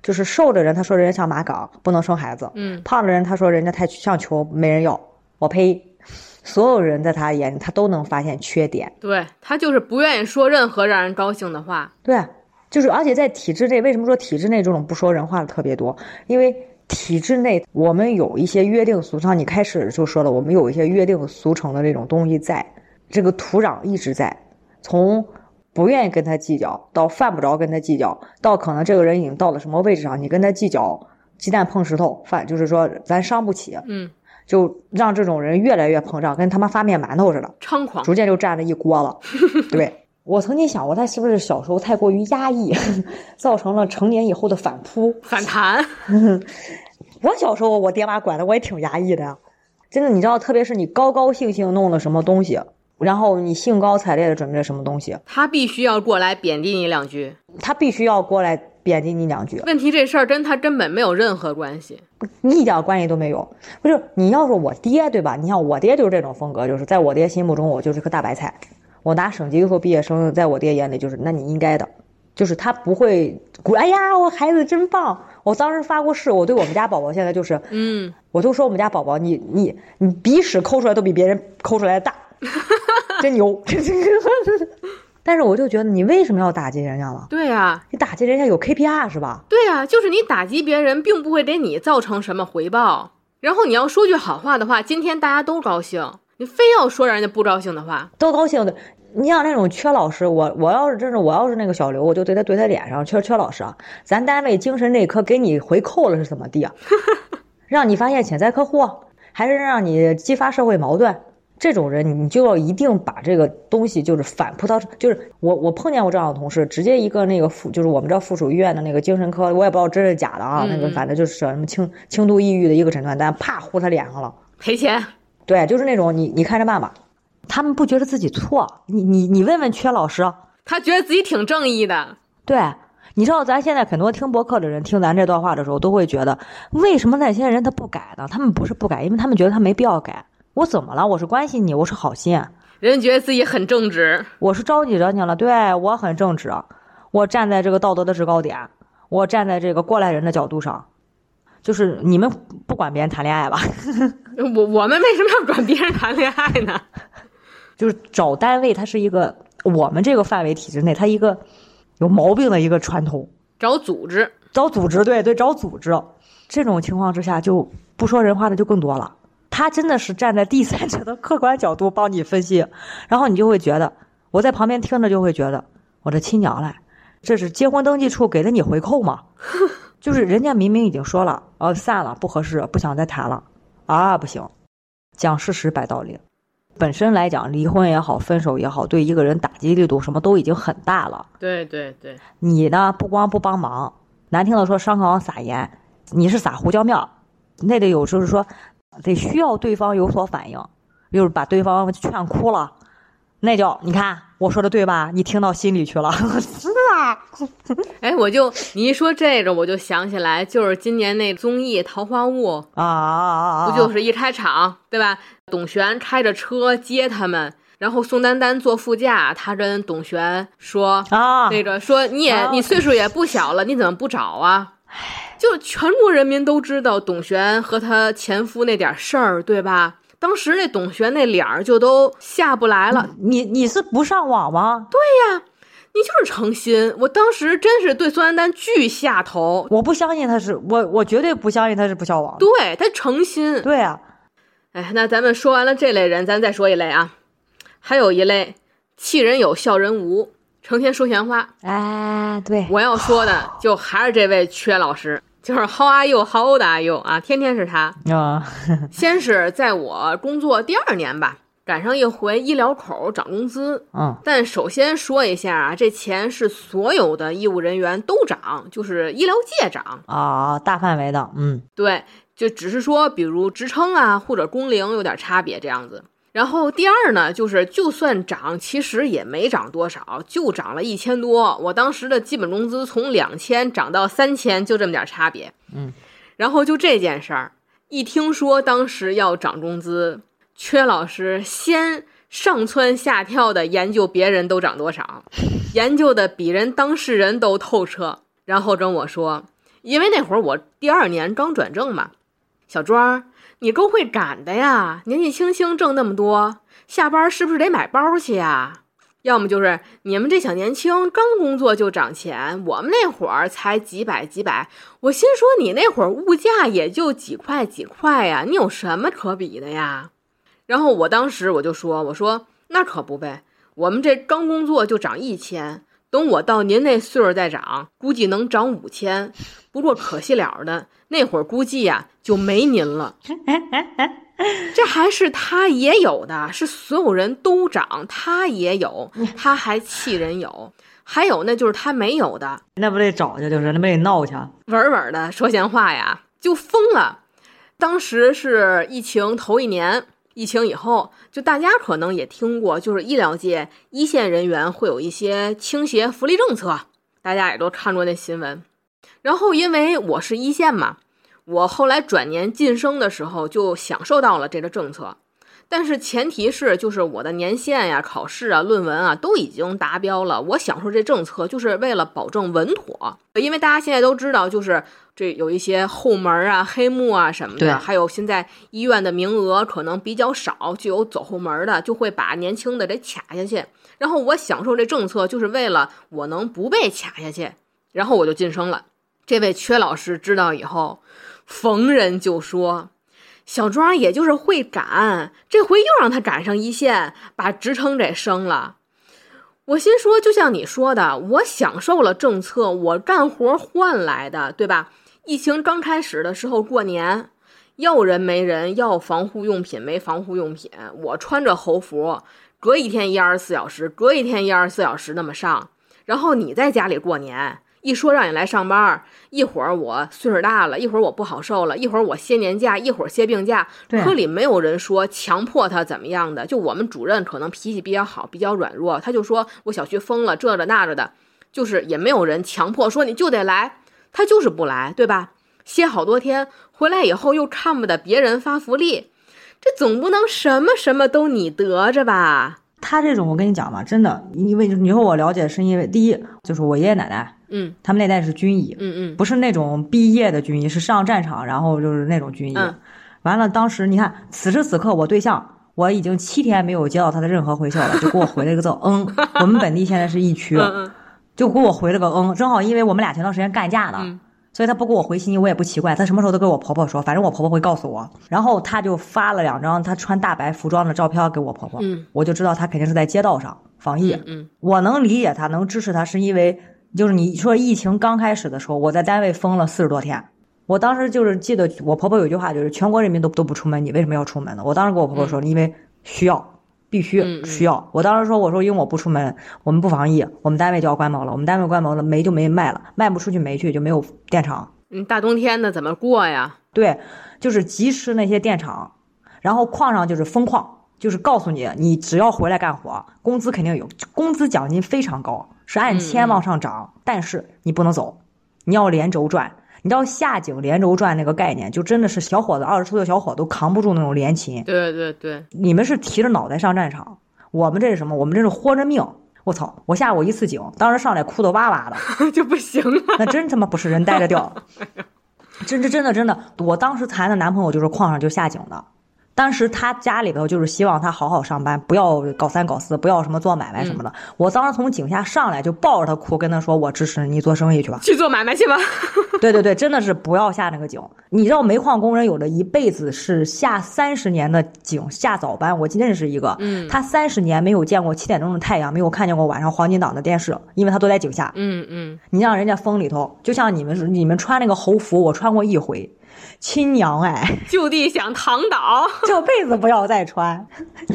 就是瘦的人，他说人家像马岗，不能生孩子，嗯胖的人他说人家太像球，没人要，我呸！所有人在他眼里，他都能发现缺点，对他就是不愿意说任何让人高兴的话。对，就是而且在体制内，为什么说体制内这种不说人话的特别多？因为体制内我们有一些约定俗成，你开始就说了，我们有一些约定俗成的这种东西在，这个土壤一直在，从不愿意跟他计较，到犯不着跟他计较，到可能这个人已经到了什么位置上，你跟他计较，鸡蛋碰石头，犯就是说咱伤不起，嗯，就让这种人越来越膨胀，跟他妈发面馒头似的。猖狂。逐渐就占了一锅了。对我曾经想过，他是不是小时候太过于压抑，造成了成年以后的反扑。反弹，我小时候我爹妈管的我也挺压抑的呀，真的，你知道，特别是你高高兴兴弄了什么东西，然后你兴高采烈的准备了什么东西，他必须要过来贬低你两句。他必须要过来贬低你两句，问题这事儿跟他根本没有任何关系。一点关系都没有。不是你要说我爹对吧？你像我爹就是这种风格，就是在我爹心目中我就是个大白菜。我拿省级优秀毕业生，在我爹眼里就是那你应该的，就是他不会鼓。哎呀，我孩子真棒！我当时发过誓，我对我们家宝宝现在就是，嗯，我就说我们家宝宝，你你你鼻屎抠出来都比别人抠出来的大，真牛！但是我就觉得你为什么要打击人家了？对呀、你打击人家有 KPI 是吧？对呀、就是你打击别人，并不会给你造成什么回报。然后你要说句好话的话，今天大家都高兴，你非要说让人家不高兴的话，都高兴的。你像那种缺老师，我我要是真是我要是那个小刘，我就对他怼他脸上，缺缺老师啊！咱单位精神内科给你回扣了是怎么地啊？让你发现潜在客户，还是让你激发社会矛盾？这种人，你就要一定把这个东西就是反扑到，就是我我碰见过这样的同事，直接一个那个附就是我们这附属医院的那个精神科，我也不知道真是假的啊，那个反正就是什么轻轻度抑郁的一个诊断单，啪呼他脸上了。赔钱。对，就是那种你你看着办吧，他们不觉得自己错，你你你问问缺老师，他觉得自己挺正义的，对，你知道咱现在很多听博客的人听咱这段话的时候，都会觉得为什么那些人他不改呢？他们不是不改，因为他们觉得他没必要改。我怎么了？我是关心你，我是好心，人觉得自己很正直。我是招你惹你了，对我很正直，我站在这个道德的制高点，我站在这个过来人的角度上，就是你们不管别人谈恋爱吧，我我们为什么要管别人谈恋爱呢？就是找单位，它是一个我们这个范围体制内，它一个有毛病的一个传统。找组织，找组织，对对，找组织。这种情况之下，就不说人话的就更多了。他真的是站在第三者的客观角度帮你分析，然后你就会觉得，我在旁边听着就会觉得，我的亲娘嘞，这是结婚登记处给了你回扣吗？就是人家明明已经说了，呃，散了，不合适，不想再谈了，啊，不行，讲事实摆道理。本身来讲，离婚也好，分手也好，对一个人打击力度什么都已经很大了。对对对，你呢不光不帮忙，难听的说伤口上撒盐，你是撒胡椒面儿，那得有就是说，得需要对方有所反应，就是把对方劝哭了，那就你看我说的对吧？你听到心里去了，是啊，哎，我就你一说这个，我就想起来，就是今年那综艺《桃花坞》，啊啊啊！不就是一开场对吧？董璇开着车接他们，然后宋丹丹坐副驾，她跟董璇说。啊？那个说你也啊你岁数也不小了，你怎么不找啊？就全国人民都知道董璇和她前夫那点事儿，对吧？当时那董璇那脸儿就都下不来了。你你是不上网吗？对呀，你就是诚心。我当时真是对孙丹丹巨下头。我不相信他是我，我绝对不相信他是不孝网。对他诚心。对啊。哎，那咱们说完了这类人，咱再说一类啊，还有一类气人有笑人无，成天说闲话。哎，对，我要说的就还是这位缺老师。就是 How are you? How old are you? 啊，天天是他啊。先是在我工作第二年吧，赶上一回医疗口涨工资。嗯。但首先说一下啊，这钱是所有的医务人员都涨，就是医疗界涨啊，大范围的。嗯，对，就只是说，比如职称啊或者工龄有点差别这样子。然后第二呢，就是就算涨，其实也没涨多少，就涨了一千多。我当时的基本工资从两千涨到三千，就这么点差别。嗯，然后就这件事儿，一听说当时要涨工资，缺老师先上蹿下跳的研究别人都涨多少，研究的比人当事人都透彻，然后跟我说，因为那会儿我第二年刚转正嘛，小庄。你够会赶的呀！年纪轻轻挣那么多，下班是不是得买包去呀？要么就是你们这小年轻刚工作就涨钱，我们那会儿才几百几百。我心说你那会儿物价也就几块几块呀，你有什么可比的呀？然后我当时我就说，我说那可不呗，我们这刚工作就涨一千，等我到您那岁数再涨，估计能涨五千。不过可惜了的，那会儿估计呀就没您了。这还是他也有的，是所有人都涨，他也有，他还气人有。还有那就是他没有的，那不得找去，就是那不得闹去，稳稳的说闲话呀，就疯了。当时是疫情头一年，疫情以后，就大家可能也听过，就是医疗界一线人员会有一些倾斜福利政策，大家也都看过那新闻。然后，因为我是一线嘛，我后来转年晋升的时候就享受到了这个政策，但是前提是就是我的年限呀、考试啊、论文啊都已经达标了。我享受这政策就是为了保证稳妥，因为大家现在都知道，就是这有一些后门啊、黑幕啊什么的，还有现在医院的名额可能比较少，就有走后门的，就会把年轻的给卡下去。然后我享受这政策就是为了我能不被卡下去，然后我就晋升了。这位缺老师知道以后，逢人就说：“小庄也就是会赶，这回又让他赶上一线，把职称给升了。”我心说：“就像你说的，我享受了政策，我干活换来的，对吧？疫情刚开始的时候，过年要人没人，要防护用品没防护用品，我穿着猴服，隔一天一二十四小时，隔一天一二十四小时那么上。然后你在家里过年。”一说让你来上班，一会儿我岁数大了，一会儿我不好受了，一会儿我歇年假，一会儿歇病假。科里没有人说强迫他怎么样的，就我们主任可能脾气比较好，比较软弱，他就说我小区封了，这着那着的，就是也没有人强迫说你就得来，他就是不来，对吧？歇好多天回来以后又看不得别人发福利，这总不能什么什么都你得着吧？他这种我跟你讲吧，真的，因为你说我了解是因为第一就是我爷爷奶奶。嗯，他们那代是军医，嗯嗯，不是那种毕业的军医，是上战场，然后就是那种军医。完了，当时你看，此时此刻我对象，我已经七天没有接到他的任何回消了，就给我回了一个字，嗯。我们本地现在是疫区，就给我回了个嗯。正好因为我们俩前段时间干架呢，所以他不给我回信息，我也不奇怪。他什么时候都跟我婆婆说，反正我婆婆会告诉我。然后他就发了两张他穿大白服装的照片给我婆婆，我就知道他肯定是在街道上防疫。嗯，我能理解他，能支持他，是因为。就是你说疫情刚开始的时候，我在单位封了四十多天，我当时就是记得我婆婆有句话，就是全国人民都都不出门，你为什么要出门呢？我当时跟我婆婆说，因为需要，必须需要。我当时说，我说因为我不出门，我们不防疫，我们单位就要关门了，我们单位关门了，煤就没卖了，卖不出去煤去就没有电厂。嗯，大冬天的怎么过呀？对，就是及时那些电厂，然后矿上就是封矿，就是告诉你，你只要回来干活，工资肯定有，工资奖金非常高。是按千往上涨，但是你不能走，你要连轴转。你知道下井连轴转那个概念，就真的是小伙子二十出头小伙都扛不住那种连勤。对对对，你们是提着脑袋上战场，我们这是什么？我们这是豁着命。我操！我下过一次井，当时上来哭的哇哇的，就不行了。那真他妈不是人待着掉。真真真的真的，我当时谈的男朋友就是矿上就下井的。当时他家里头就是希望他好好上班，不要搞三搞四，不要什么做买卖什么的。我当时从井下上来就抱着他哭，跟他说：“我支持你做生意去吧，去做买卖去吧。”对对对，真的是不要下那个井。你知道煤矿工人有的一辈子是下三十年的井，下早班。我认识一个，嗯，他三十年没有见过七点钟的太阳，没有看见过晚上黄金档的电视，因为他都在井下。嗯嗯，你让人家风里头，就像你们你们穿那个猴服，我穿过一回。亲娘哎，就地想躺倒，这辈子不要再穿。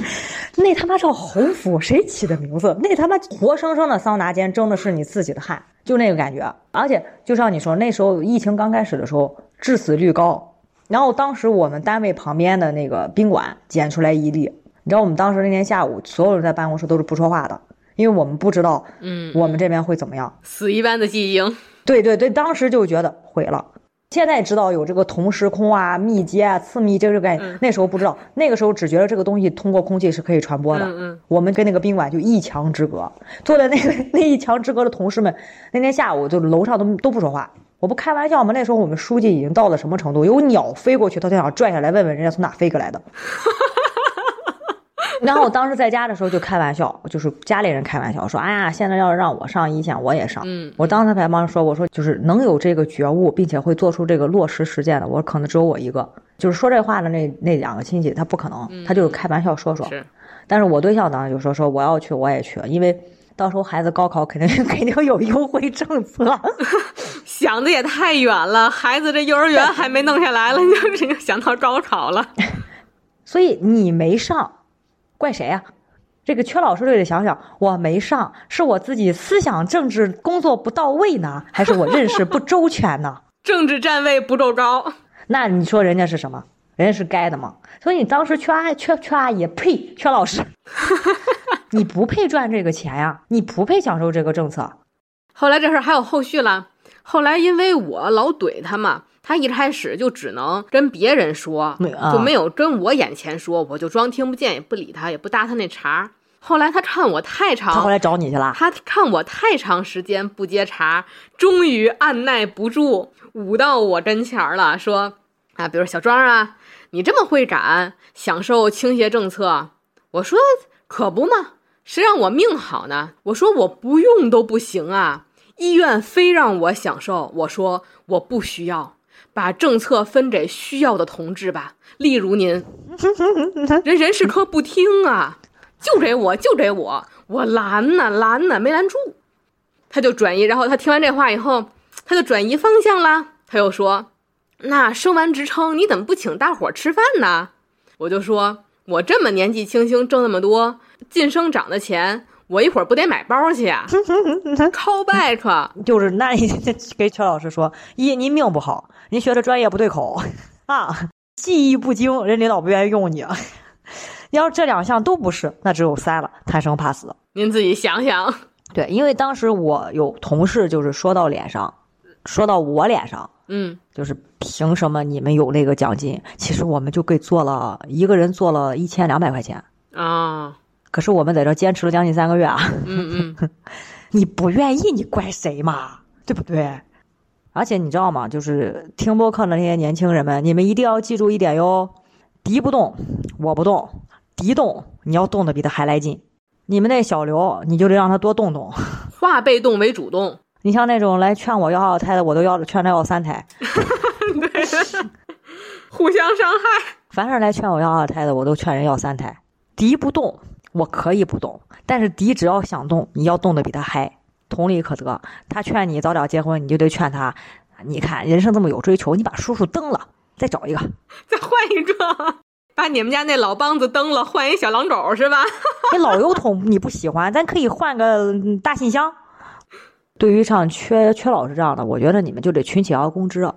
那他妈叫红服，谁起的名字？那他妈活生生的桑拿间蒸的是你自己的汗，就那个感觉。而且就像你说，那时候疫情刚开始的时候，致死率高。然后当时我们单位旁边的那个宾馆检出来一例，你知道我们当时那天下午，所有人在办公室都是不说话的，因为我们不知道，嗯，我们这边会怎么样，死一般的记忆。对对对，当时就觉得毁了。现在知道有这个同时空啊、密接啊、次密接这个概念，那时候不知道，那个时候只觉得这个东西通过空气是可以传播的。嗯嗯，我们跟那个宾馆就一墙之隔，坐在那个 那一墙之隔的同事们，那天下午就楼上都都不说话。我不开玩笑吗？那时候我们书记已经到了什么程度？有鸟飞过去，他就想拽下来问问人家从哪飞过来的。然后我当时在家的时候就开玩笑，就是家里人开玩笑说：“哎呀，现在要是让我上一线，我也上。”嗯，我当时还帮说：“我说就是能有这个觉悟，并且会做出这个落实实践的，我可能只有我一个。就是说这话的那那两个亲戚，他不可能，他就是开玩笑说说。是，但是我对象当时就说说我要去，我也去，因为到时候孩子高考肯定 肯定有优惠政策。想的也太远了，孩子这幼儿园还没弄下来了，你就想到高考了。所以你没上。怪谁呀？这个缺老师就得想想，我没上，是我自己思想政治工作不到位呢，还是我认识不周全呢？政治站位不够高。那你说人家是什么？人家是该的吗？所以你当时缺阿缺缺阿姨，呸，缺老师，你不配赚这个钱呀，你不配享受这个政策。后来这事儿还有后续了。后来因为我老怼他嘛。他一开始就只能跟别人说，就没有跟我眼前说，我就装听不见，也不理他，也不搭他那茬。后来他看我太长，他后来找你去了。他看我太长时间不接茬，终于按耐不住，捂到我跟前了，说啊，比如小庄啊，你这么会赶，享受倾斜政策，我说可不嘛，谁让我命好呢？我说我不用都不行啊，医院非让我享受，我说我不需要。把政策分给需要的同志吧，例如您，人人事科不听啊，就给我就给我，我拦呢拦呢没拦住，他就转移，然后他听完这话以后，他就转移方向了，他又说，那升完职称你怎么不请大伙吃饭呢？我就说我这么年纪轻轻挣那么多晋升涨的钱。我一会儿不得买包去啊？call back 就是那你给邱老师说，一您命不好，您学的专业不对口啊，技艺不精，人领导不愿意用你。要是这两项都不是，那只有三了，贪生怕死。您自己想想。对，因为当时我有同事就是说到脸上，说到我脸上，嗯，就是凭什么你们有那个奖金？其实我们就给做了一个人做了一千两百块钱啊。可是我们在这坚持了将近三个月啊！嗯嗯，你不愿意，你怪谁嘛？对不对？而且你知道吗？就是听播客的那些年轻人们，你们一定要记住一点哟：敌不动，我不动；敌动，你要动的比他还来劲。你们那小刘，你就得让他多动动。化被动为主动。你像那种来劝我要二胎的，我都要劝他要三胎。对，互相伤害。凡是来劝我要二胎的，我都劝人要三胎。敌不动。我可以不动，但是敌只要想动，你要动的比他嗨，同理可得。他劝你早点结婚，你就得劝他。你看人生这么有追求，你把叔叔蹬了，再找一个，再换一个，把你们家那老梆子蹬了，换一小狼狗是吧？那老油桶你不喜欢，咱可以换个大信箱。对于像缺缺老师这样的，我觉得你们就得群起而攻之，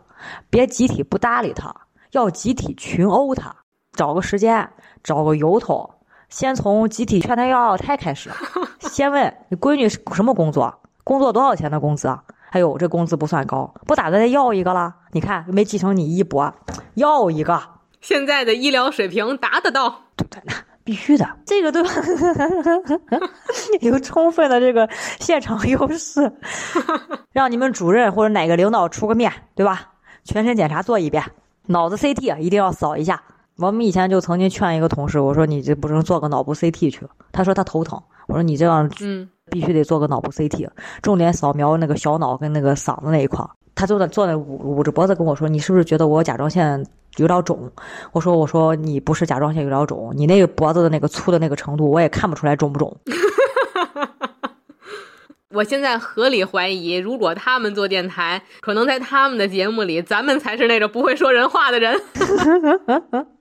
别集体不搭理他，要集体群殴他，找个时间，找个由头。先从集体劝他要二胎开始，先问你闺女什么工作，工作多少钱的工资？哎呦，这工资不算高，不打算再要一个了？你看没继承你衣钵，要一个。现在的医疗水平达得到，对不对？那必须的，这个对吧？有充分的这个现场优势，让你们主任或者哪个领导出个面对吧？全身检查做一遍，脑子 CT 一定要扫一下。我们以前就曾经劝一个同事，我说你这不能做个脑部 CT 去？他说他头疼。我说你这样嗯，必须得做个脑部 CT，重点扫描那个小脑跟那个嗓子那一块儿。他就在坐那捂捂着脖子跟我说：“你是不是觉得我甲状腺有点肿？”我说：“我说你不是甲状腺有点肿，你那个脖子的那个粗的那个程度，我也看不出来肿不肿。我现在合理怀疑，如果他们做电台，可能在他们的节目里，咱们才是那个不会说人话的人。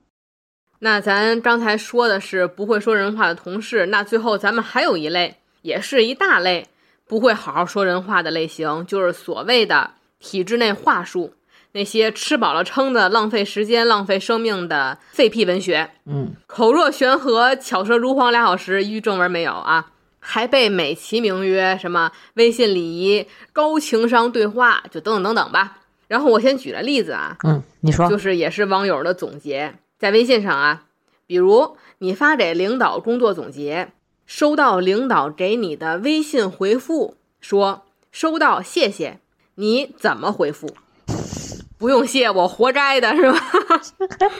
那咱刚才说的是不会说人话的同事，那最后咱们还有一类，也是一大类不会好好说人话的类型，就是所谓的体制内话术，那些吃饱了撑的、浪费时间、浪费生命的废屁文学。嗯，口若悬河、巧舌如簧俩小时，一句正文没有啊，还被美其名曰什么微信礼仪、高情商对话，就等等等等吧。然后我先举个例子啊，嗯，你说就是也是网友的总结，在微信上啊，比如你发给领导工作总结，收到领导给你的微信回复，说收到，谢谢，你怎么回复？不用谢，我活该的是吧？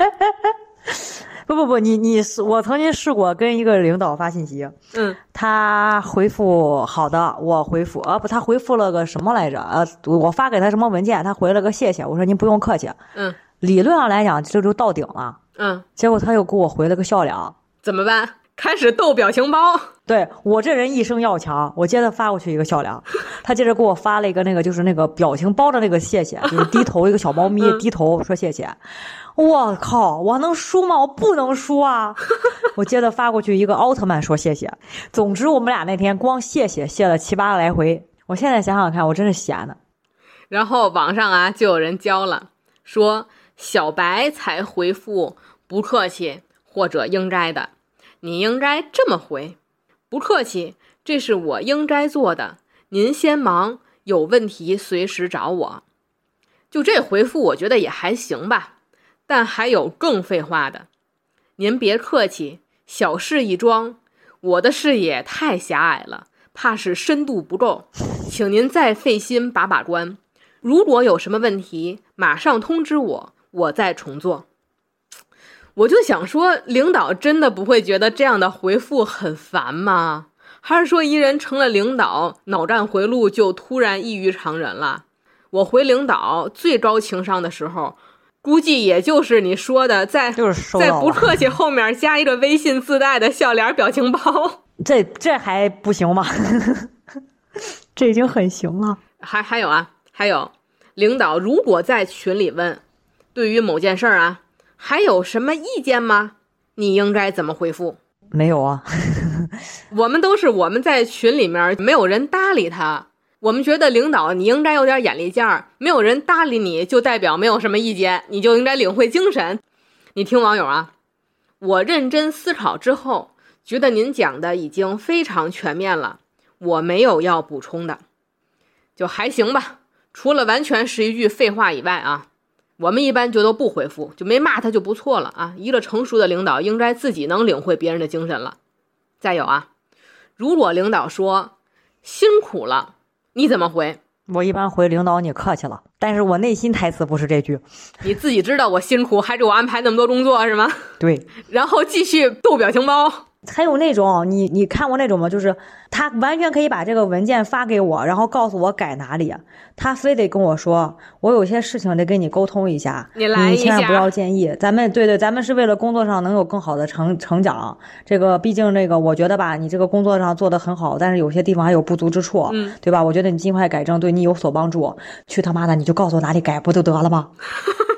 不不不，你你是我曾经试过跟一个领导发信息，嗯他回复好的，我回复啊不，他回复了个什么来着？呃，我发给他什么文件，他回了个谢谢，我说您不用客气。嗯理论上来讲，这就到顶了。嗯，结果他又给我回了个笑脸。怎么办？开始逗表情包。对我这人一生要强，我接着发过去一个笑脸，他接着给我发了一个那个就是那个表情包的那个谢谢，就是低头一个小猫咪嗯低头说谢谢。我靠，我能输吗？我不能输啊！我接着发过去一个奥特曼说谢谢。总之，我们俩那天光谢谢谢了七八个来回。我现在想想看，我真是闲的。然后网上啊就有人教了，说小白才回复不客气或者应该的，你应该这么回：不客气，这是我应该做的，您先忙，有问题随时找我。就这回复，我觉得也还行吧。但还有更废话的，您别客气，小事一桩，我的视野太狭隘了，怕是深度不够，请您再费心把把关。如果有什么问题，马上通知我，我再重做。我就想说，领导真的不会觉得这样的回复很烦吗？还是说一人成了领导，脑战回路就突然异于常人了？我回领导最高情商的时候，估计也就是你说的，在就是在，不客气后面加一个微信自带的笑脸表情包。这这还不行吗？这已经很行了。还还有啊，还有，领导如果在群里问，对于某件事儿啊，还有什么意见吗？你应该怎么回复？没有啊，我们都是我们在群里面没有人搭理他，我们觉得领导你应该有点眼力见儿，没有人搭理你就代表没有什么意见，你就应该领会精神。你听网友啊，我认真思考之后，觉得您讲的已经非常全面了，我没有要补充的，就还行吧。除了完全是一句废话以外啊，我们一般就都不回复，就没骂他就不错了啊。一个成熟的领导应该自己能领会别人的精神了。再有啊，如果领导说辛苦了，你怎么回？我一般回领导你客气了，但是我内心台词不是这句。你自己知道我辛苦，还给我安排那么多工作是吗？对，然后继续逗表情包。还有那种你你看过那种吗？就是他完全可以把这个文件发给我，然后告诉我改哪里，他非得跟我说，我有些事情得跟你沟通一下，你来一下千万不要建议。咱们对对，咱们是为了工作上能有更好的成成长。这个毕竟那个，我觉得吧，你这个工作上做得很好，但是有些地方还有不足之处，嗯对吧？我觉得你尽快改正，对你有所帮助。去他妈的，你就告诉我哪里改不就得了吗？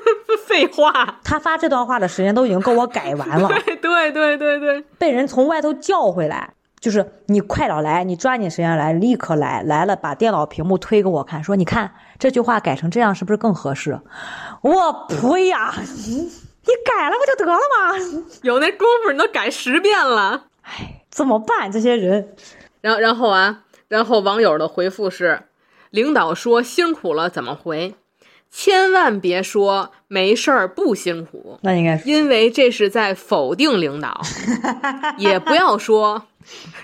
废话，他发这段话的时间都已经够我改完了。对对对对对，被人从外头叫回来，就是你快点来，你抓紧时间来，立刻来，来了把电脑屏幕推给我看，说你看这句话改成这样是不是更合适？我呸呀！你你改了不就得了吗？有那功夫你都改十遍了。哎，怎么办？这些人，然后然后啊，然后网友的回复是：领导说辛苦了怎么回？千万别说没事儿不辛苦，那应该是因为这是在否定领导。也不要说，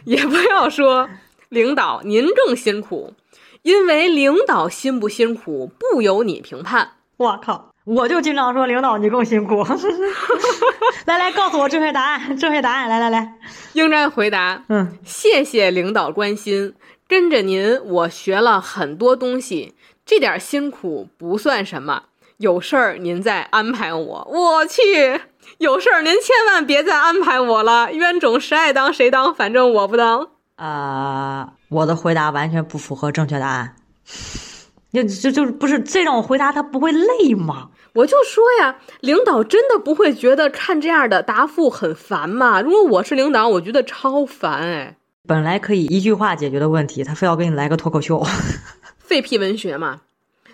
也不要说领导您更辛苦，因为领导辛不辛苦不由你评判。我靠！我就经常说领导你更辛苦。来来，告诉我正确答案，正确答案，来来来。应该回答，嗯，谢谢领导关心，跟着您我学了很多东西，这点辛苦不算什么。有事儿您再安排我。我去，有事儿您千万别再安排我了，冤种谁爱当谁当，反正我不当。啊、我的回答完全不符合正确答案。就就就是不是这种回答，他不会累吗？我就说呀，领导真的不会觉得看这样的答复很烦吗？如果我是领导，我觉得超烦哎。本来可以一句话解决的问题，他非要给你来个脱口秀。废屁文学嘛。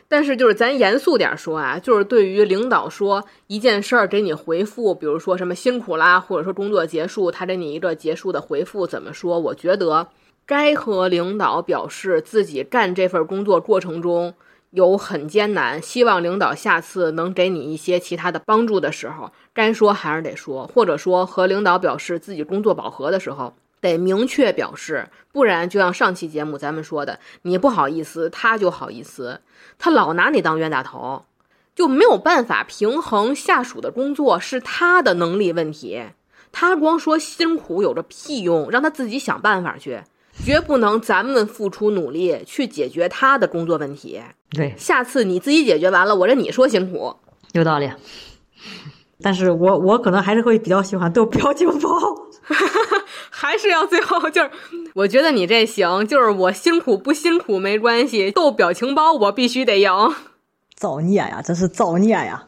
但是就是咱严肃点说啊，就是对于领导说一件事儿给你回复，比如说什么辛苦啦，或者说工作结束，他给你一个结束的回复，怎么说？我觉得该和领导表示自己干这份工作过程中有很艰难，希望领导下次能给你一些其他的帮助的时候，该说还是得说，或者说和领导表示自己工作饱和的时候。得明确表示，不然就像上期节目咱们说的，你不好意思，他就好意思，他老拿你当冤大头，就没有办法平衡下属的工作是他的能力问题，他光说辛苦有着屁用，让他自己想办法去，绝不能咱们付出努力去解决他的工作问题。对，下次你自己解决完了，我让你说辛苦，有道理。但是我我可能还是会比较喜欢逗表情包。还是要最后 就是，我觉得你这行，就是我辛苦不辛苦没关系，逗表情包我必须得赢。造孽呀，真是造孽呀！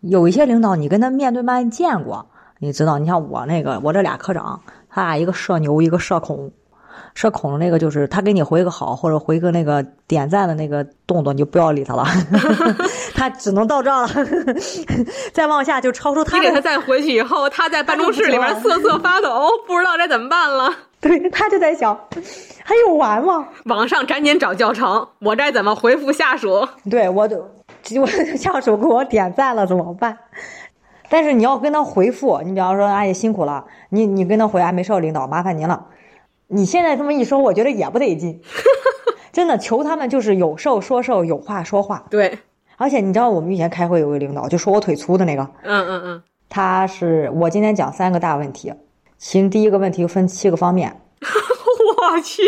有一些领导，你跟他面对面见过，你知道，你像我那个，我这俩科长，他俩一个社牛，一个社恐。社恐的那个就是他给你回个好，或者回个那个点赞的那个动作，你就不要理他了，他只能到这儿了，再往下就超出他。你给他再回去以后，他在办公室里面瑟瑟发抖，不知道该怎么办了。对他就在想，还有完吗？网上赶紧找教程，我该怎么回复下属？对我就我下属给我点赞了怎么办？但是你要跟他回复，你比方说阿姨辛苦了，你你跟他回哎，没事，领导麻烦您了。你现在这么一说，我觉得也不得劲。真的，求他们就是有瘦说瘦，有话说话。对，而且你知道，我们以前开会有个领导，就说我腿粗的那个。嗯嗯嗯。他是我今天讲三个大问题，其第一个问题分七个方面。我去。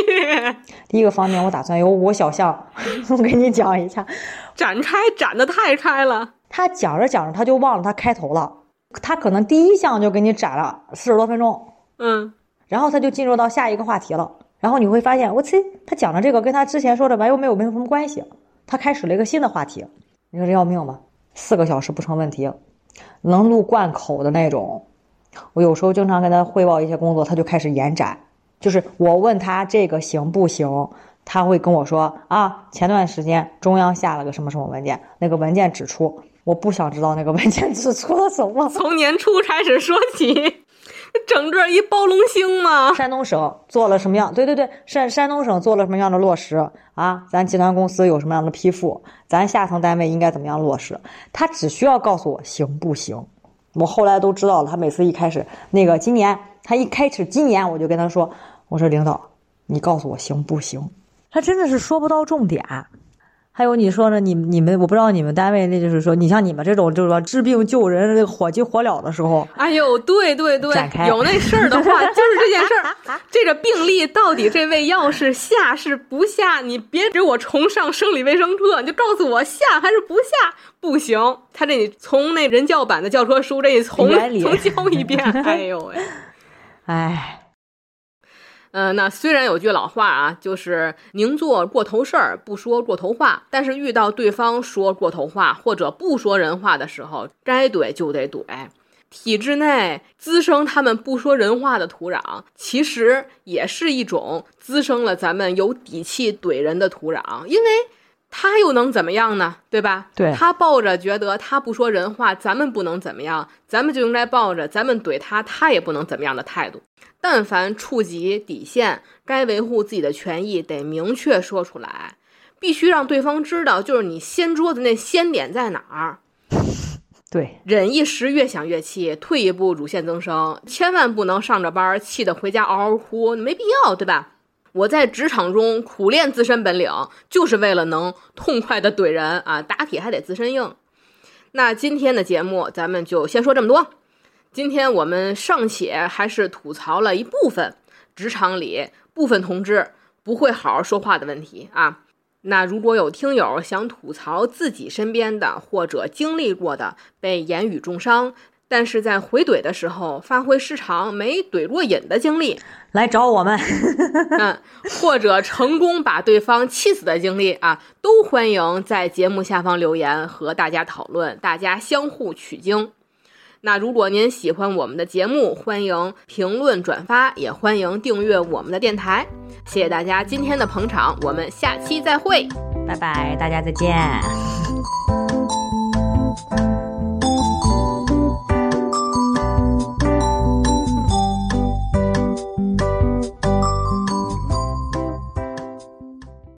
第一个方面，我打算由我小象，我给你讲一下。展开展的太开了。他讲着讲着，他就忘了他开头了。他可能第一项就给你展了四十多分钟。嗯。然后他就进入到下一个话题了，然后你会发现，我去，他讲的这个跟他之前说的完又没有没有什么关系，他开始了一个新的话题，你说这要命吗？四个小时不成问题，能录贯口的那种。我有时候经常跟他汇报一些工作，他就开始延展，就是我问他这个行不行，他会跟我说啊，前段时间中央下了个什么什么文件，那个文件指出，我不想知道那个文件 指出了什么，从年初开始说起。整个一包龙星吗？山东省做了什么样？对对对，山山东省做了什么样的落实啊？咱集团公司有什么样的批复？咱下层单位应该怎么样落实？他只需要告诉我行不行？我后来都知道了。他每次一开始那个今年，他一开始今年我就跟他说：“我说领导，你告诉我行不行？”他真的是说不到重点。还有你说呢？你你们我不知道你们单位那就是说，你像你们这种就是说治病救人、这个火急火燎的时候，哎呦，对对对，有那事儿的话，就是这件事儿。这个病例到底这味药是下是不下？你别给我重上生理卫生课，你就告诉我下还是不下？不行，他这你从那人教版的教科书这一从从教一遍。哎呦喂，哎。嗯，那虽然有句老话啊，就是宁做过头事儿，不说过头话。但是遇到对方说过头话或者不说人话的时候，该怼就得怼。体制内滋生他们不说人话的土壤，其实也是一种滋生了咱们有底气怼人的土壤。因为他又能怎么样呢？对吧？对他抱着觉得他不说人话，咱们不能怎么样，咱们就应该抱着咱们怼他，他也不能怎么样的态度。但凡触及底线，该维护自己的权益得明确说出来，必须让对方知道，就是你掀桌子那掀点在哪儿。对，忍一时越想越气，退一步乳腺增生，千万不能上着班气得回家嗷嗷哭，没必要，对吧？我在职场中苦练自身本领，就是为了能痛快的怼人啊，打铁还得自身硬。那今天的节目咱们就先说这么多。今天我们尚且还是吐槽了一部分职场里部分同志不会好好说话的问题啊。那如果有听友想吐槽自己身边的或者经历过的被言语重伤，但是在回怼的时候发挥失常没怼过瘾的经历，来找我们。嗯，或者成功把对方气死的经历啊，都欢迎在节目下方留言和大家讨论，大家相互取经。那如果您喜欢我们的节目，欢迎评论转发，也欢迎订阅我们的电台。谢谢大家今天的捧场，我们下期再会，拜拜，大家再见。